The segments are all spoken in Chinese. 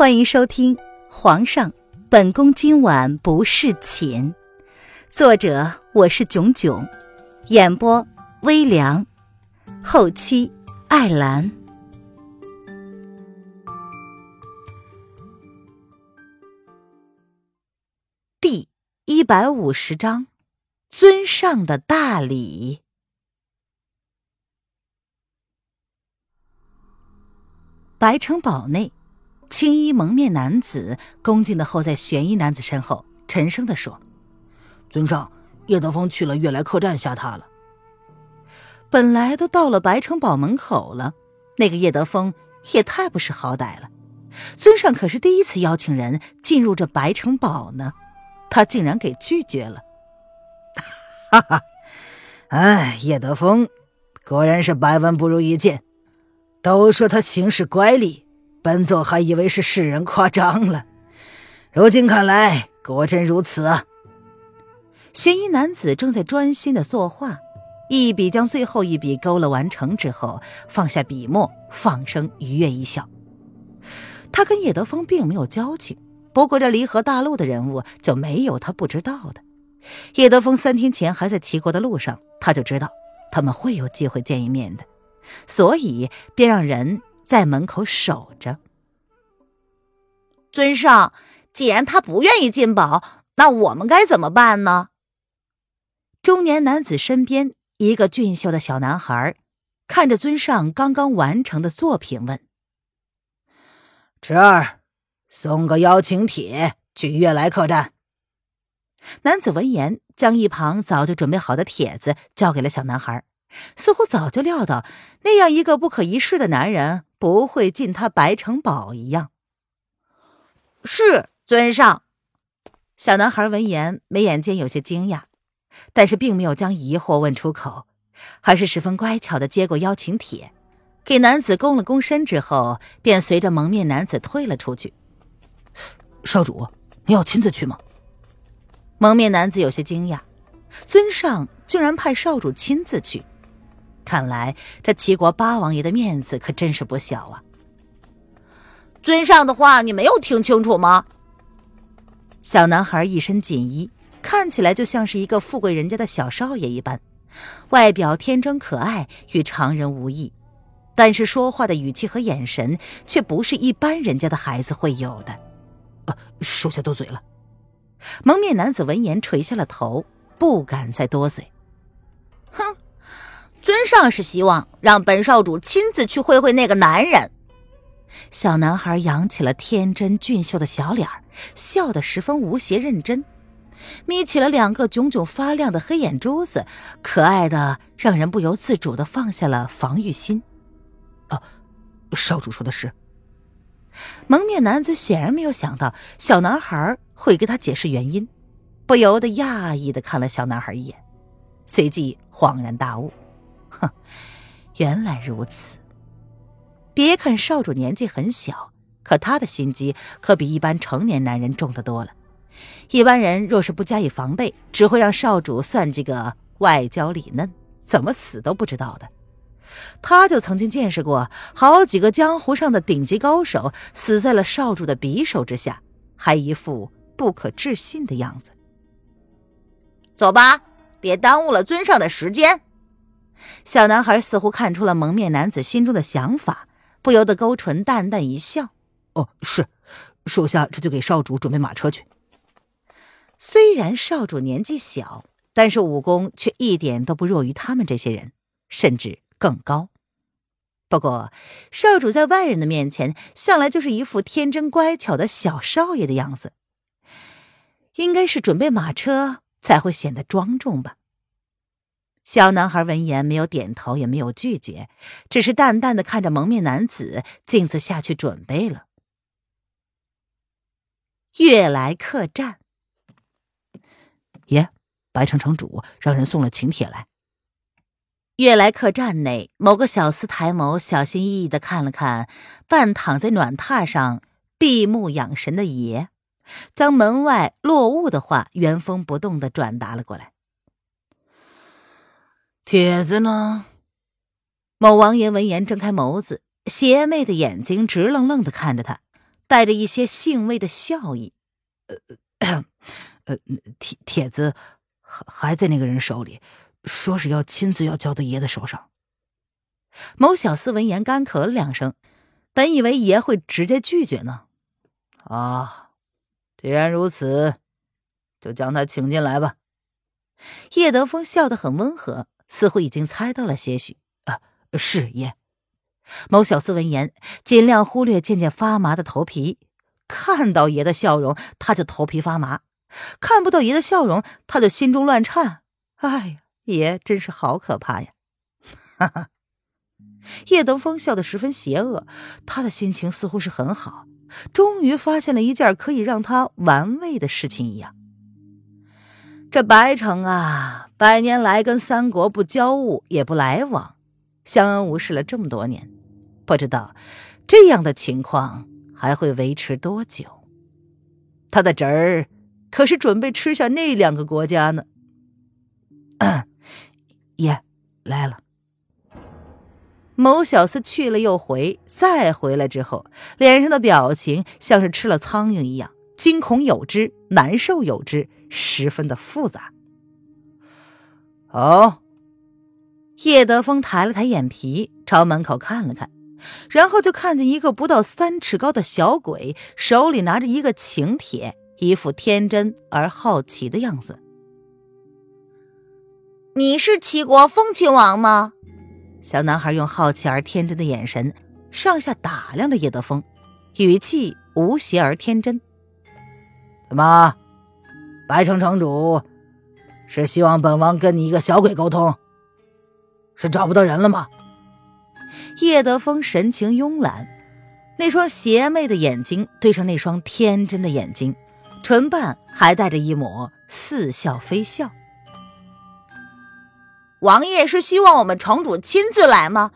欢迎收听《皇上，本宫今晚不侍寝》，作者我是囧囧，演播微凉，后期艾兰。第一百五十章，尊上的大礼。白城堡内。青衣蒙面男子恭敬的候在玄衣男子身后，沉声的说：“尊上，叶德风去了悦来客栈下榻了。本来都到了白城堡门口了，那个叶德风也太不识好歹了。尊上可是第一次邀请人进入这白城堡呢，他竟然给拒绝了。哈哈，哎，叶德峰果然是百闻不如一见。都说他行事乖戾。”本座还以为是世人夸张了，如今看来果真如此啊！玄衣男子正在专心的作画，一笔将最后一笔勾勒完成之后，放下笔墨，放声愉悦一笑。他跟叶德风并没有交情，不过这离合大陆的人物就没有他不知道的。叶德风三天前还在齐国的路上，他就知道他们会有机会见一面的，所以便让人。在门口守着。尊上，既然他不愿意进堡，那我们该怎么办呢？中年男子身边一个俊秀的小男孩，看着尊上刚刚完成的作品，问：“侄儿，送个邀请帖去悦来客栈。”男子闻言，将一旁早就准备好的帖子交给了小男孩，似乎早就料到那样一个不可一世的男人。不会进他白城堡一样。是尊上。小男孩闻言，眉眼间有些惊讶，但是并没有将疑惑问出口，还是十分乖巧的接过邀请帖，给男子躬了躬身之后，便随着蒙面男子退了出去。少主，你要亲自去吗？蒙面男子有些惊讶，尊上竟然派少主亲自去。看来这齐国八王爷的面子可真是不小啊！尊上的话你没有听清楚吗？小男孩一身锦衣，看起来就像是一个富贵人家的小少爷一般，外表天真可爱，与常人无异。但是说话的语气和眼神却不是一般人家的孩子会有的。啊，属下多嘴了。蒙面男子闻言垂下了头，不敢再多嘴。哼。尊上是希望让本少主亲自去会会那个男人。小男孩扬起了天真俊秀的小脸笑得十分无邪认真，眯起了两个炯炯发亮的黑眼珠子，可爱的让人不由自主的放下了防御心。啊，少主说的是。蒙面男子显然没有想到小男孩会给他解释原因，不由得讶异的看了小男孩一眼，随即恍然大悟。哼，原来如此。别看少主年纪很小，可他的心机可比一般成年男人重得多了。一般人若是不加以防备，只会让少主算计个外焦里嫩，怎么死都不知道的。他就曾经见识过好几个江湖上的顶级高手死在了少主的匕首之下，还一副不可置信的样子。走吧，别耽误了尊上的时间。小男孩似乎看出了蒙面男子心中的想法，不由得勾唇淡淡一笑：“哦，是，属下这就给少主准备马车去。”虽然少主年纪小，但是武功却一点都不弱于他们这些人，甚至更高。不过，少主在外人的面前，向来就是一副天真乖巧的小少爷的样子，应该是准备马车才会显得庄重吧。小男孩闻言，没有点头，也没有拒绝，只是淡淡的看着蒙面男子，径自下去准备了。悦来客栈，爷，白城城主让人送了请帖来。悦来客栈内，某个小厮抬眸，小心翼翼的看了看半躺在暖榻上闭目养神的爷，将门外落雾的话原封不动的转达了过来。帖子呢？某王爷闻言睁开眸子，邪魅的眼睛直愣愣的看着他，带着一些兴味的笑意。呃，呃，帖帖子还还在那个人手里，说是要亲自要交到爷的手上。某小厮闻言干咳了两声，本以为爷会直接拒绝呢。啊，既然如此，就将他请进来吧。叶德风笑得很温和，似乎已经猜到了些许。啊，是爷。某小厮闻言，尽量忽略渐渐发麻的头皮。看到爷的笑容，他就头皮发麻；看不到爷的笑容，他就心中乱颤。哎呀，爷真是好可怕呀！哈哈。叶德风笑得十分邪恶，他的心情似乎是很好，终于发现了一件可以让他玩味的事情一样。这白城啊，百年来跟三国不交恶也不来往，相安无事了这么多年，不知道这样的情况还会维持多久。他的侄儿可是准备吃下那两个国家呢。爷来了。某小厮去了又回，再回来之后，脸上的表情像是吃了苍蝇一样，惊恐有之，难受有之，十分的复杂。哦，叶德风抬了抬眼皮，朝门口看了看，然后就看见一个不到三尺高的小鬼，手里拿着一个请帖，一副天真而好奇的样子。你是齐国风亲王吗？小男孩用好奇而天真的眼神上下打量着叶德风，语气无邪而天真。怎么，白城城主是希望本王跟你一个小鬼沟通？是找不到人了吗？叶德风神情慵懒，那双邪魅的眼睛对上那双天真的眼睛，唇瓣还带着一抹似笑非笑。王爷是希望我们城主亲自来吗？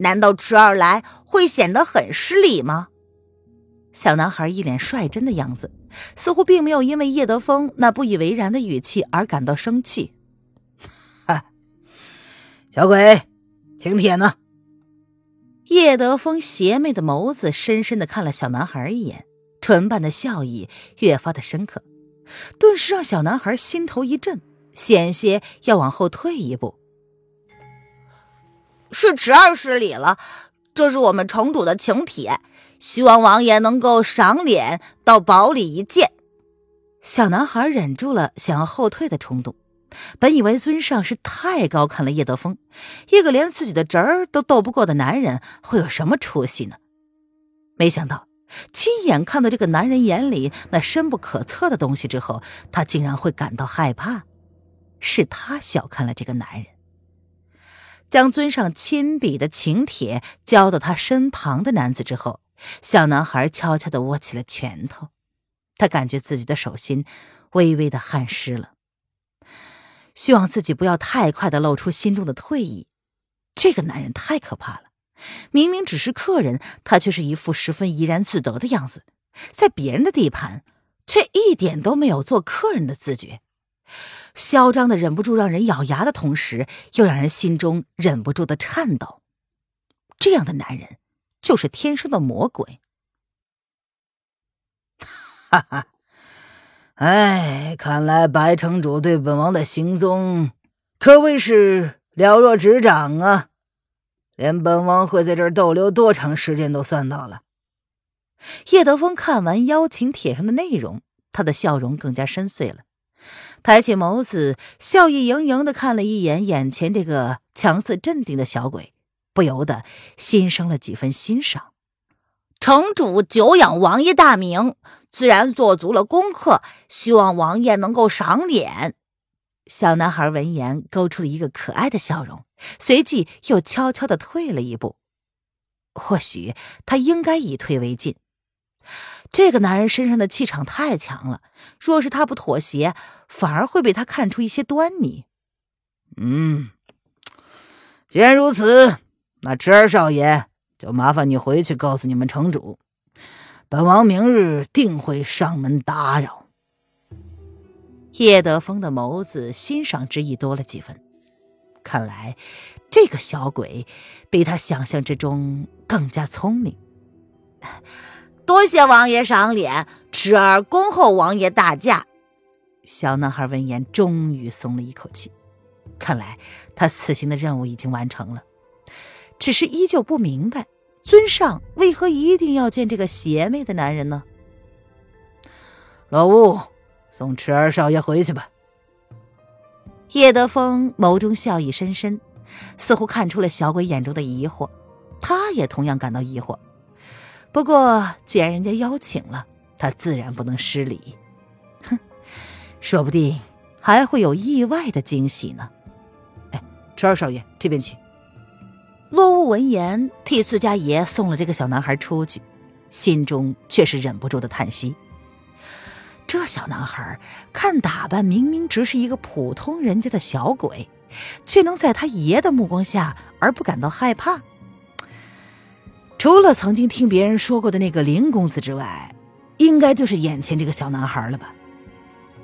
难道迟儿来会显得很失礼吗？小男孩一脸率真的样子，似乎并没有因为叶德峰那不以为然的语气而感到生气。哈，小鬼，请帖呢？叶德峰邪魅的眸子深深的看了小男孩一眼，唇瓣的笑意越发的深刻，顿时让小男孩心头一震。险些要往后退一步，是迟儿失礼了。这是我们城主的请帖，希望王爷能够赏脸到堡里一见。小男孩忍住了想要后退的冲动，本以为尊上是太高看了叶德风，一个连自己的侄儿都斗不过的男人会有什么出息呢？没想到亲眼看到这个男人眼里那深不可测的东西之后，他竟然会感到害怕。是他小看了这个男人，将尊上亲笔的请帖交到他身旁的男子之后，小男孩悄悄的握起了拳头，他感觉自己的手心微微的汗湿了，希望自己不要太快的露出心中的退意。这个男人太可怕了，明明只是客人，他却是一副十分怡然自得的样子，在别人的地盘，却一点都没有做客人的自觉。嚣张的忍不住让人咬牙的同时，又让人心中忍不住的颤抖。这样的男人就是天生的魔鬼。哈哈，哎，看来白城主对本王的行踪可谓是了若指掌啊，连本王会在这儿逗留多长时间都算到了。叶德风看完邀请帖上的内容，他的笑容更加深邃了。抬起眸子，笑意盈盈的看了一眼眼前这个强自镇定的小鬼，不由得心生了几分欣赏。城主久仰王爷大名，自然做足了功课，希望王爷能够赏脸。小男孩闻言，勾出了一个可爱的笑容，随即又悄悄的退了一步。或许他应该以退为进。这个男人身上的气场太强了，若是他不妥协，反而会被他看出一些端倪。嗯，既然如此，那侄儿少爷就麻烦你回去告诉你们城主，本王明日定会上门打扰。叶德风的眸子欣赏之意多了几分，看来这个小鬼比他想象之中更加聪明。多谢王爷赏脸，侄儿恭候王爷大驾。小男孩闻言，终于松了一口气。看来他此行的任务已经完成了，只是依旧不明白尊上为何一定要见这个邪魅的男人呢？老吴，送池儿少爷回去吧。叶德风眸中笑意深深，似乎看出了小鬼眼中的疑惑，他也同样感到疑惑。不过既然人家邀请了，他自然不能失礼。哼，说不定还会有意外的惊喜呢。哎，池儿少爷这边请。洛雾闻言，替自家爷送了这个小男孩出去，心中却是忍不住的叹息。这小男孩看打扮，明明只是一个普通人家的小鬼，却能在他爷的目光下而不感到害怕。除了曾经听别人说过的那个林公子之外，应该就是眼前这个小男孩了吧？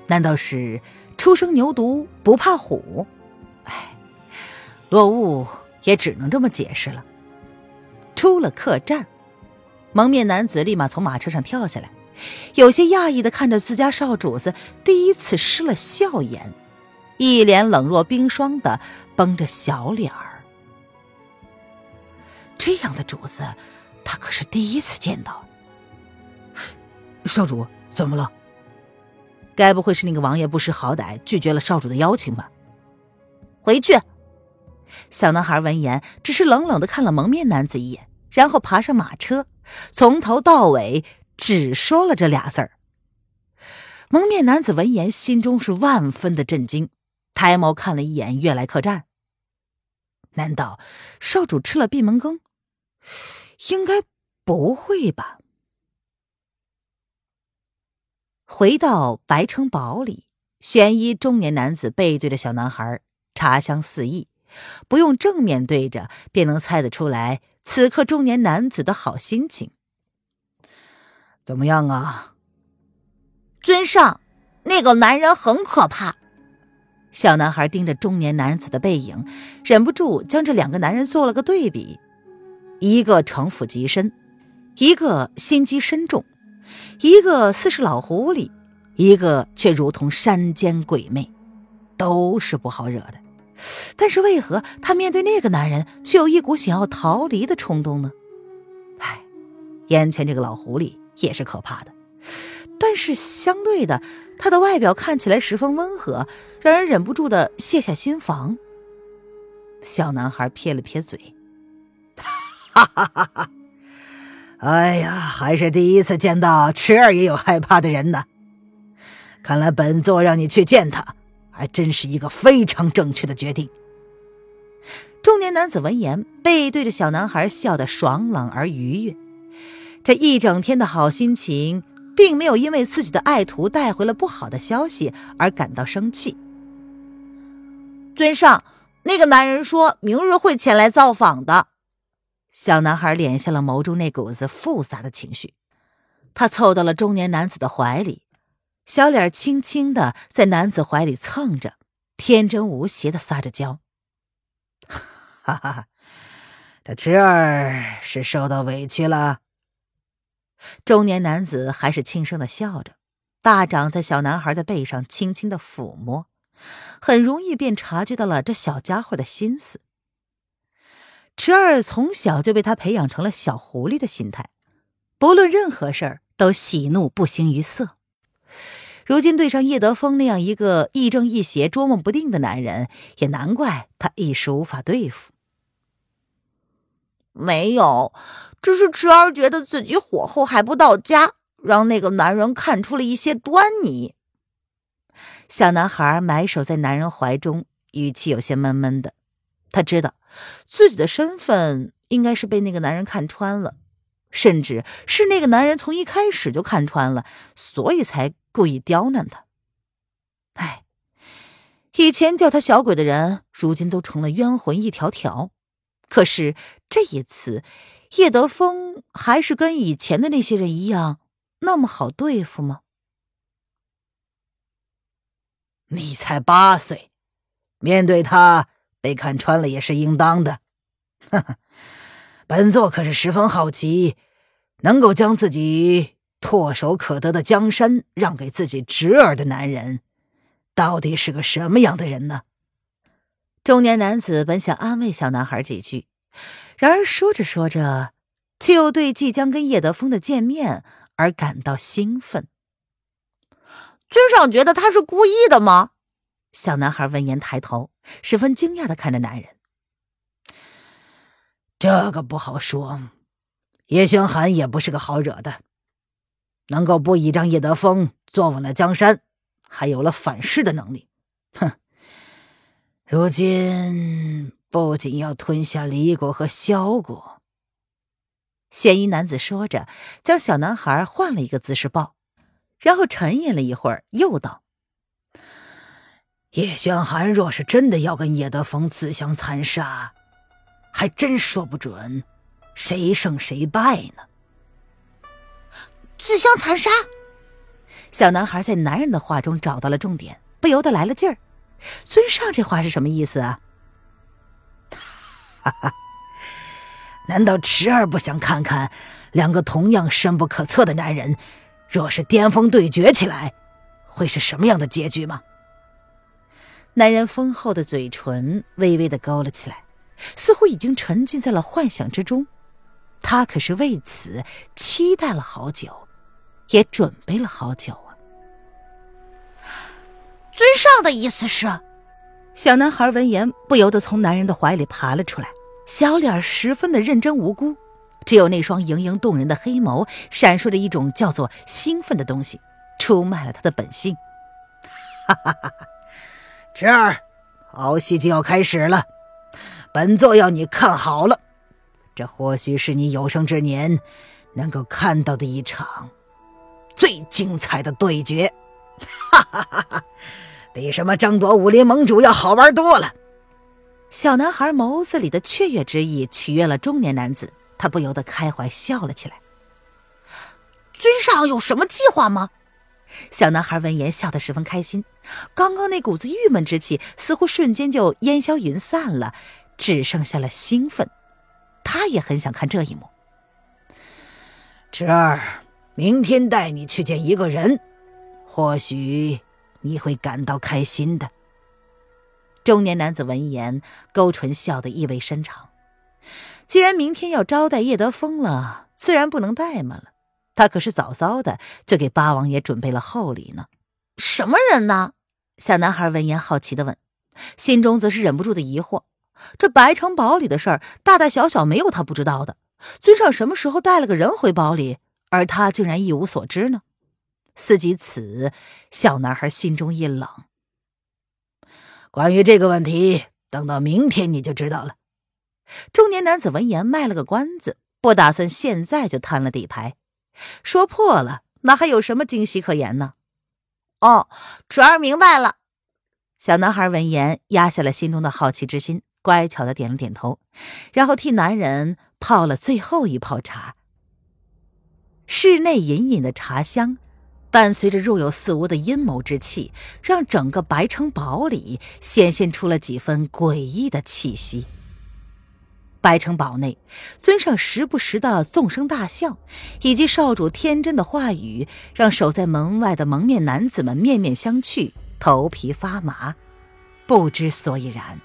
难道是初生牛犊不怕虎？哎，落雾也只能这么解释了。出了客栈，蒙面男子立马从马车上跳下来。有些讶异的看着自家少主子第一次失了笑颜，一脸冷若冰霜的绷着小脸儿。这样的主子，他可是第一次见到。少主怎么了？该不会是那个王爷不识好歹，拒绝了少主的邀请吧？回去。小男孩闻言，只是冷冷的看了蒙面男子一眼，然后爬上马车，从头到尾。只说了这俩字儿。蒙面男子闻言，心中是万分的震惊，抬眸看了一眼悦来客栈。难道少主吃了闭门羹？应该不会吧。回到白城堡里，玄衣中年男子背对着小男孩，茶香四溢，不用正面对着，便能猜得出来此刻中年男子的好心情。怎么样啊，尊上？那个男人很可怕。小男孩盯着中年男子的背影，忍不住将这两个男人做了个对比：一个城府极深，一个心机深重；一个似是老狐狸，一个却如同山间鬼魅，都是不好惹的。但是为何他面对那个男人，却有一股想要逃离的冲动呢？唉，眼前这个老狐狸。也是可怕的，但是相对的，他的外表看起来十分温和，让人忍不住的卸下心防。小男孩撇了撇嘴，哈哈哈哈！哎呀，还是第一次见到池儿也有害怕的人呢。看来本座让你去见他，还真是一个非常正确的决定。中年男子闻言，背对着小男孩，笑得爽朗而愉悦。这一整天的好心情，并没有因为自己的爱徒带回了不好的消息而感到生气。尊上，那个男人说明日会前来造访的。小男孩敛下了眸中那股子复杂的情绪，他凑到了中年男子的怀里，小脸轻轻的在男子怀里蹭着，天真无邪的撒着娇。哈哈，这侄儿是受到委屈了。中年男子还是轻声的笑着，大掌在小男孩的背上轻轻的抚摸，很容易便察觉到了这小家伙的心思。池儿从小就被他培养成了小狐狸的心态，不论任何事儿都喜怒不形于色。如今对上叶德风那样一个亦正亦邪、捉摸不定的男人，也难怪他一时无法对付。没有，只是池儿觉得自己火候还不到家，让那个男人看出了一些端倪。小男孩埋首在男人怀中，语气有些闷闷的。他知道自己的身份应该是被那个男人看穿了，甚至是那个男人从一开始就看穿了，所以才故意刁难他。哎，以前叫他小鬼的人，如今都成了冤魂一条条。可是这一次，叶德风还是跟以前的那些人一样那么好对付吗？你才八岁，面对他被看穿了也是应当的。呵呵，本座可是十分好奇，能够将自己唾手可得的江山让给自己侄儿的男人，到底是个什么样的人呢？中年男子本想安慰小男孩几句，然而说着说着，却又对即将跟叶德风的见面而感到兴奋。尊上觉得他是故意的吗？小男孩闻言抬头，十分惊讶的看着男人。这个不好说，叶轩寒也不是个好惹的，能够不倚仗叶德风坐稳了江山，还有了反噬的能力。哼，如今不仅要吞下李国和萧国。玄衣男子说着，将小男孩换了一个姿势抱，然后沉吟了一会儿，又道。叶轩寒若是真的要跟叶德风自相残杀，还真说不准谁胜谁败呢。自相残杀，小男孩在男人的话中找到了重点，不由得来了劲儿。尊上这话是什么意思啊？哈哈，难道迟儿不想看看两个同样深不可测的男人，若是巅峰对决起来，会是什么样的结局吗？男人丰厚的嘴唇微微的勾了起来，似乎已经沉浸在了幻想之中。他可是为此期待了好久，也准备了好久啊！尊上的意思是？小男孩闻言不由得从男人的怀里爬了出来，小脸十分的认真无辜，只有那双盈盈动人的黑眸闪烁着一种叫做兴奋的东西，出卖了他的本性。哈哈哈哈！侄儿，好戏就要开始了，本座要你看好了，这或许是你有生之年能够看到的一场最精彩的对决，哈哈哈哈！比什么争夺武林盟主要好玩多了。小男孩眸子里的雀跃之意取悦了中年男子，他不由得开怀笑了起来。尊上有什么计划吗？小男孩闻言笑得十分开心，刚刚那股子郁闷之气似乎瞬间就烟消云散了，只剩下了兴奋。他也很想看这一幕。侄儿，明天带你去见一个人，或许你会感到开心的。中年男子闻言勾唇笑得意味深长。既然明天要招待叶德风了，自然不能怠慢了。他可是早早的就给八王爷准备了厚礼呢。什么人呢？小男孩闻言好奇的问，心中则是忍不住的疑惑：这白城堡里的事儿，大大小小没有他不知道的。尊上什么时候带了个人回堡里，而他竟然一无所知呢？思及此，小男孩心中一冷。关于这个问题，等到明天你就知道了。中年男子闻言卖了个关子，不打算现在就摊了底牌。说破了，那还有什么惊喜可言呢？哦，侄儿明白了。小男孩闻言压下了心中的好奇之心，乖巧的点了点头，然后替男人泡了最后一泡茶。室内隐隐的茶香，伴随着若有似无的阴谋之气，让整个白城堡里显现出了几分诡异的气息。白城堡内，尊上时不时的纵声大笑，以及少主天真的话语，让守在门外的蒙面男子们面面相觑，头皮发麻，不知所以然。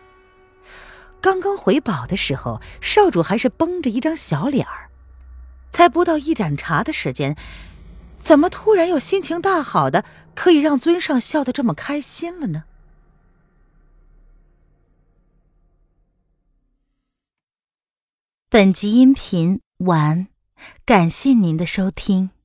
刚刚回堡的时候，少主还是绷着一张小脸儿，才不到一盏茶的时间，怎么突然又心情大好的，可以让尊上笑得这么开心了呢？本集音频完，感谢您的收听。